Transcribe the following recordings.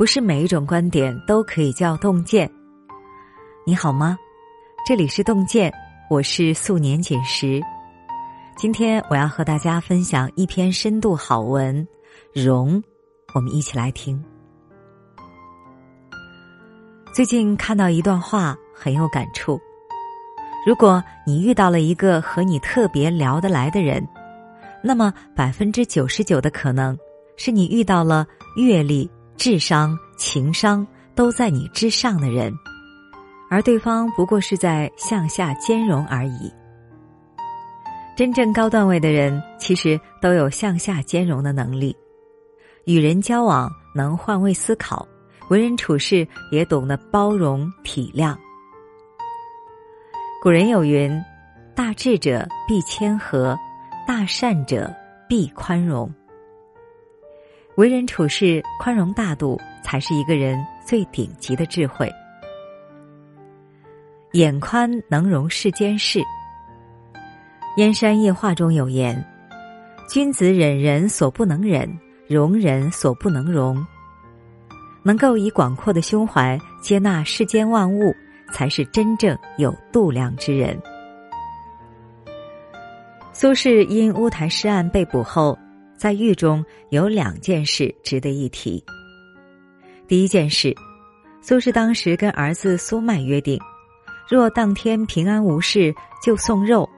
不是每一种观点都可以叫洞见。你好吗？这里是洞见，我是素年锦时。今天我要和大家分享一篇深度好文《容》，我们一起来听。最近看到一段话，很有感触。如果你遇到了一个和你特别聊得来的人，那么百分之九十九的可能是你遇到了阅历、智商、情商都在你之上的人，而对方不过是在向下兼容而已。真正高段位的人，其实都有向下兼容的能力，与人交往能换位思考，为人处事也懂得包容体谅。古人有云：“大智者必谦和，大善者必宽容。”为人处事宽容大度，才是一个人最顶级的智慧。眼宽能容世间事。《燕山夜话》中有言：“君子忍人所不能忍，容人所不能容。能够以广阔的胸怀接纳世间万物，才是真正有度量之人。”苏轼因乌台诗案被捕后，在狱中有两件事值得一提。第一件事，苏轼当时跟儿子苏迈约定，若当天平安无事，就送肉。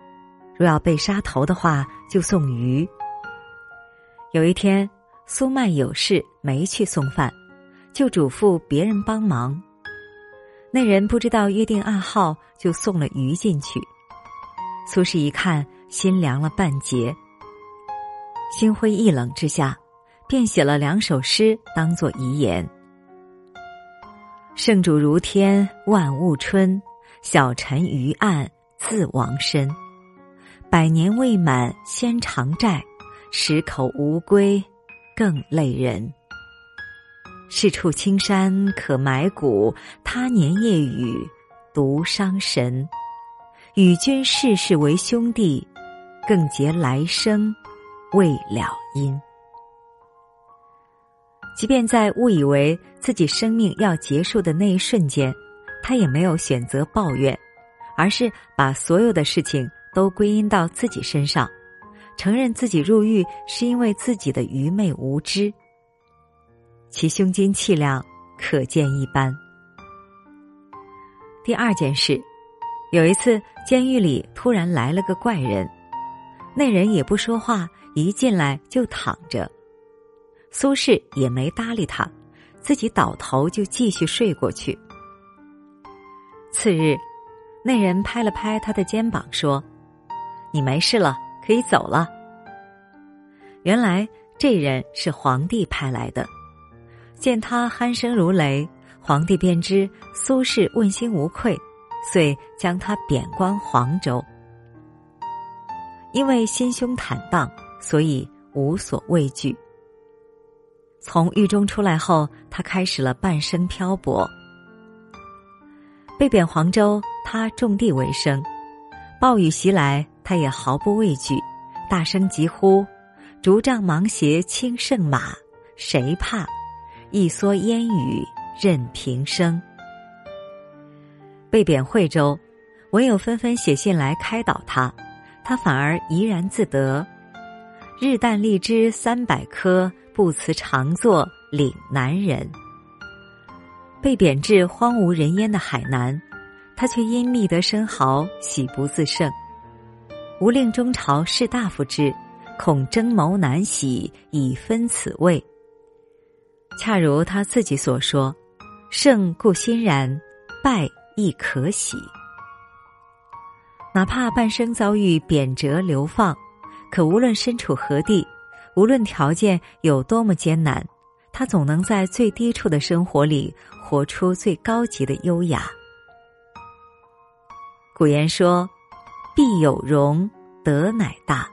若要被杀头的话，就送鱼。有一天，苏迈有事没去送饭，就嘱咐别人帮忙。那人不知道约定暗号，就送了鱼进去。苏轼一看，心凉了半截。心灰意冷之下，便写了两首诗当作遗言：“圣主如天，万物春；小臣于案，自亡身。”百年未满先偿债，十口无归更累人。是处青山可埋骨，他年夜雨独伤神。与君世世为兄弟，更结来生未了因。即便在误以为自己生命要结束的那一瞬间，他也没有选择抱怨，而是把所有的事情。都归因到自己身上，承认自己入狱是因为自己的愚昧无知，其胸襟气量可见一斑。第二件事，有一次监狱里突然来了个怪人，那人也不说话，一进来就躺着，苏轼也没搭理他，自己倒头就继续睡过去。次日，那人拍了拍他的肩膀说。你没事了，可以走了。原来这人是皇帝派来的，见他鼾声如雷，皇帝便知苏轼问心无愧，遂将他贬官黄州。因为心胸坦荡，所以无所畏惧。从狱中出来后，他开始了半生漂泊。被贬黄州，他种地为生，暴雨袭来。他也毫不畏惧，大声疾呼：“竹杖芒鞋轻胜马，谁怕？一蓑烟雨任平生。”被贬惠州，文友纷纷写信来开导他，他反而怡然自得。日啖荔枝三百颗，不辞常作岭南人。被贬至荒无人烟的海南，他却因觅得生蚝，喜不自胜。吾令中朝士大夫之，恐争谋难喜，以分此位。恰如他自己所说：“胜固欣然，败亦可喜。”哪怕半生遭遇贬谪流放，可无论身处何地，无论条件有多么艰难，他总能在最低处的生活里活出最高级的优雅。古言说。必有容，德乃大。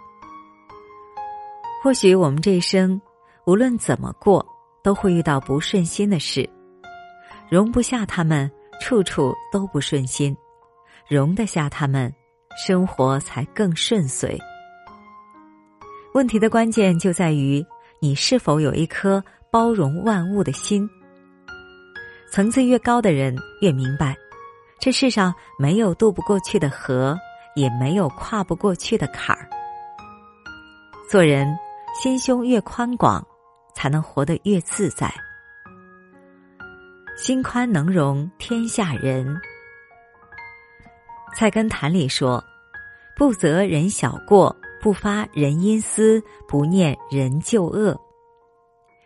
或许我们这一生，无论怎么过，都会遇到不顺心的事，容不下他们，处处都不顺心；容得下他们，生活才更顺遂。问题的关键就在于你是否有一颗包容万物的心，层次越高的人越明白，这世上没有渡不过去的河，也没有跨不过去的坎儿。做人心胸越宽广，才能活得越自在。心宽能容天下人。菜根谭里说：“不责人小过，不发人阴私，不念人旧恶。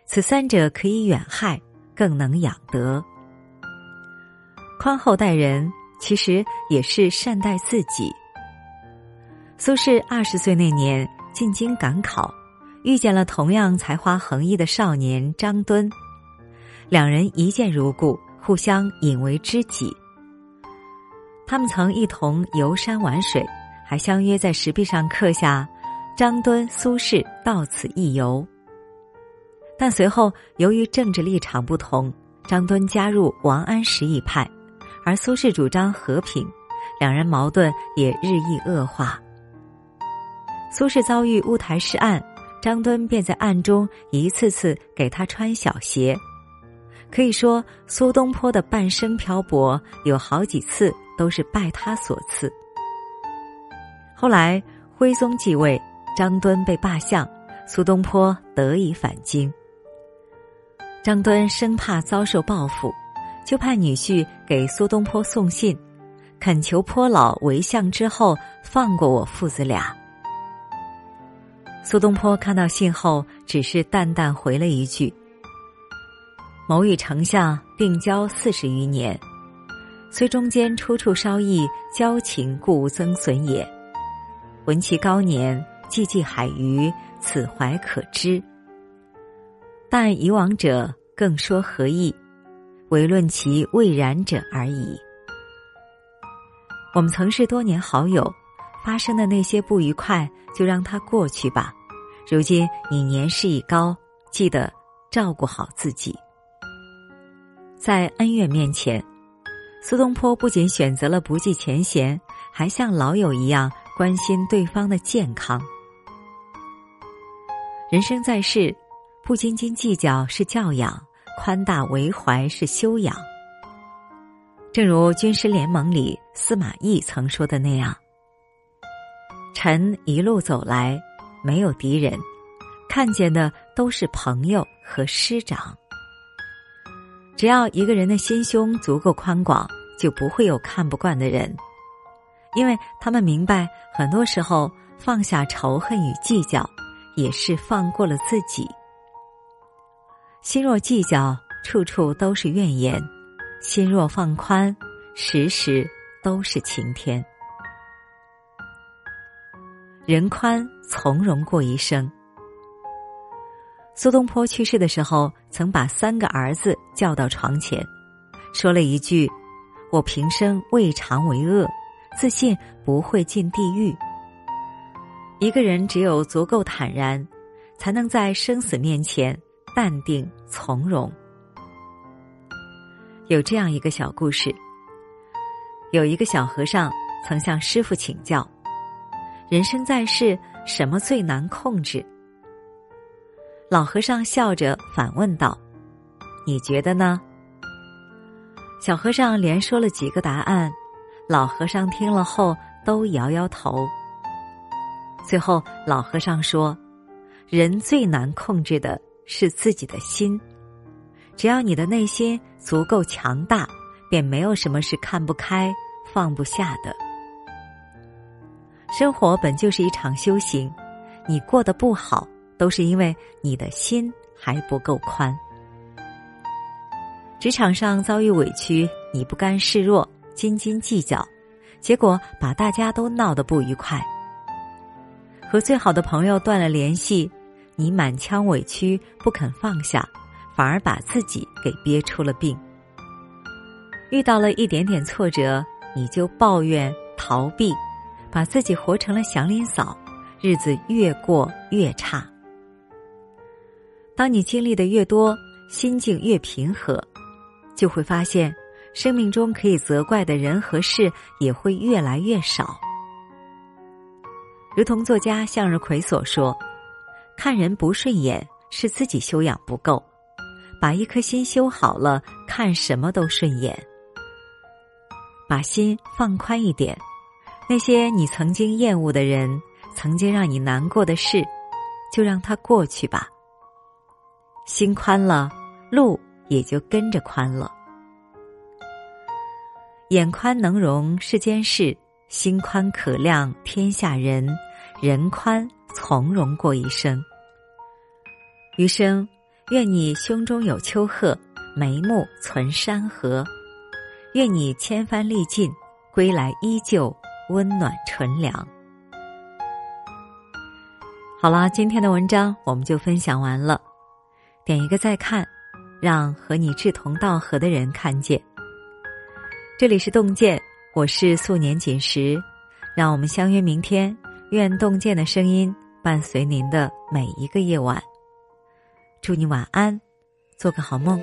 此三者可以远害，更能养德。”宽厚待人，其实也是善待自己。苏轼二十岁那年进京赶考，遇见了同样才华横溢的少年张敦，两人一见如故，互相引为知己。他们曾一同游山玩水，还相约在石壁上刻下“张敦、苏轼到此一游”。但随后由于政治立场不同，张敦加入王安石一派。而苏轼主张和平，两人矛盾也日益恶化。苏轼遭遇乌台诗案，张敦便在暗中一次次给他穿小鞋。可以说，苏东坡的半生漂泊有好几次都是拜他所赐。后来徽宗继位，张敦被罢相，苏东坡得以返京。张敦生怕遭受报复。就派女婿给苏东坡送信，恳求坡老为相之后放过我父子俩。苏东坡看到信后，只是淡淡回了一句：“某与丞相并交四十余年，虽中间处处稍异，交情故增损也。闻其高年，寂寂海隅，此怀可知。但以往者，更说何意？”唯论其未然者而已。我们曾是多年好友，发生的那些不愉快就让它过去吧。如今你年事已高，记得照顾好自己。在恩怨面前，苏东坡不仅选择了不计前嫌，还像老友一样关心对方的健康。人生在世，不斤斤计较是教养。宽大为怀是修养。正如《军师联盟》里司马懿曾说的那样：“臣一路走来，没有敌人，看见的都是朋友和师长。只要一个人的心胸足够宽广，就不会有看不惯的人，因为他们明白，很多时候放下仇恨与计较，也是放过了自己。”心若计较，处处都是怨言；心若放宽，时时都是晴天。人宽从容过一生。苏东坡去世的时候，曾把三个儿子叫到床前，说了一句：“我平生未尝为恶，自信不会进地狱。”一个人只有足够坦然，才能在生死面前。淡定从容。有这样一个小故事：有一个小和尚曾向师傅请教，人生在世，什么最难控制？老和尚笑着反问道：“你觉得呢？”小和尚连说了几个答案，老和尚听了后都摇摇头。最后，老和尚说：“人最难控制的。”是自己的心，只要你的内心足够强大，便没有什么是看不开、放不下的。生活本就是一场修行，你过得不好，都是因为你的心还不够宽。职场上遭遇委屈，你不甘示弱、斤斤计较，结果把大家都闹得不愉快。和最好的朋友断了联系。你满腔委屈不肯放下，反而把自己给憋出了病。遇到了一点点挫折，你就抱怨逃避，把自己活成了祥林嫂，日子越过越差。当你经历的越多，心境越平和，就会发现，生命中可以责怪的人和事也会越来越少。如同作家向日葵所说。看人不顺眼是自己修养不够，把一颗心修好了，看什么都顺眼。把心放宽一点，那些你曾经厌恶的人，曾经让你难过的事，就让它过去吧。心宽了，路也就跟着宽了。眼宽能容世间事，心宽可量天下人，人宽从容过一生。余生，愿你胸中有丘壑，眉目存山河。愿你千帆历尽，归来依旧温暖纯良。好了，今天的文章我们就分享完了。点一个再看，让和你志同道合的人看见。这里是洞见，我是素年锦时，让我们相约明天。愿洞见的声音伴随您的每一个夜晚。祝你晚安，做个好梦。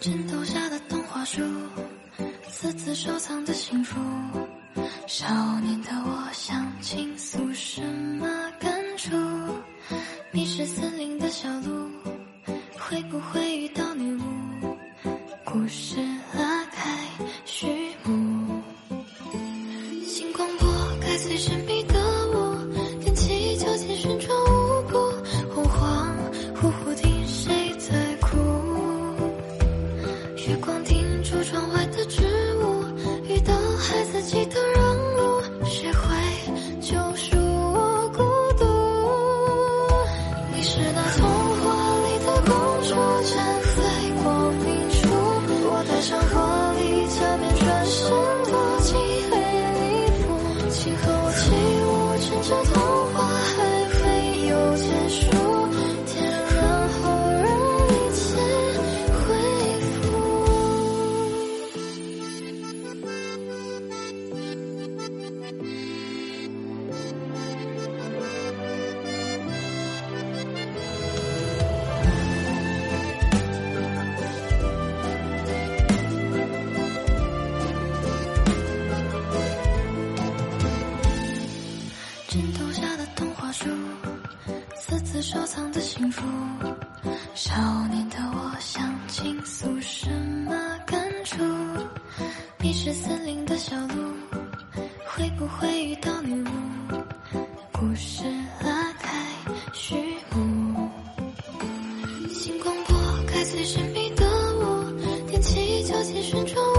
枕头下的童话书，私自收藏的幸福。少年的我想倾诉什么感触？迷失森林的小鹿，会不会遇到女巫？故事拉开序幕，星光拨开最神转身藏的情书。少年的我想倾诉什么感触？迷失森林的小路，会不会遇到女巫？故事拉开序幕，星光拨开最神秘的雾，踮起脚尖旋转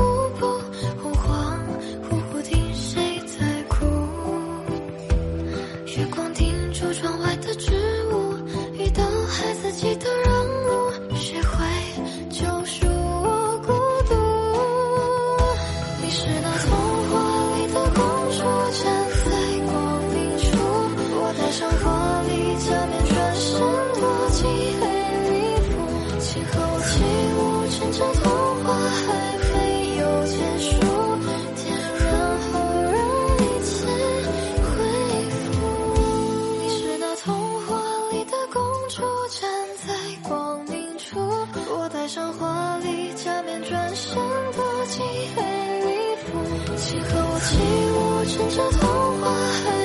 躲进黑里铺。请和我起舞，趁着童话还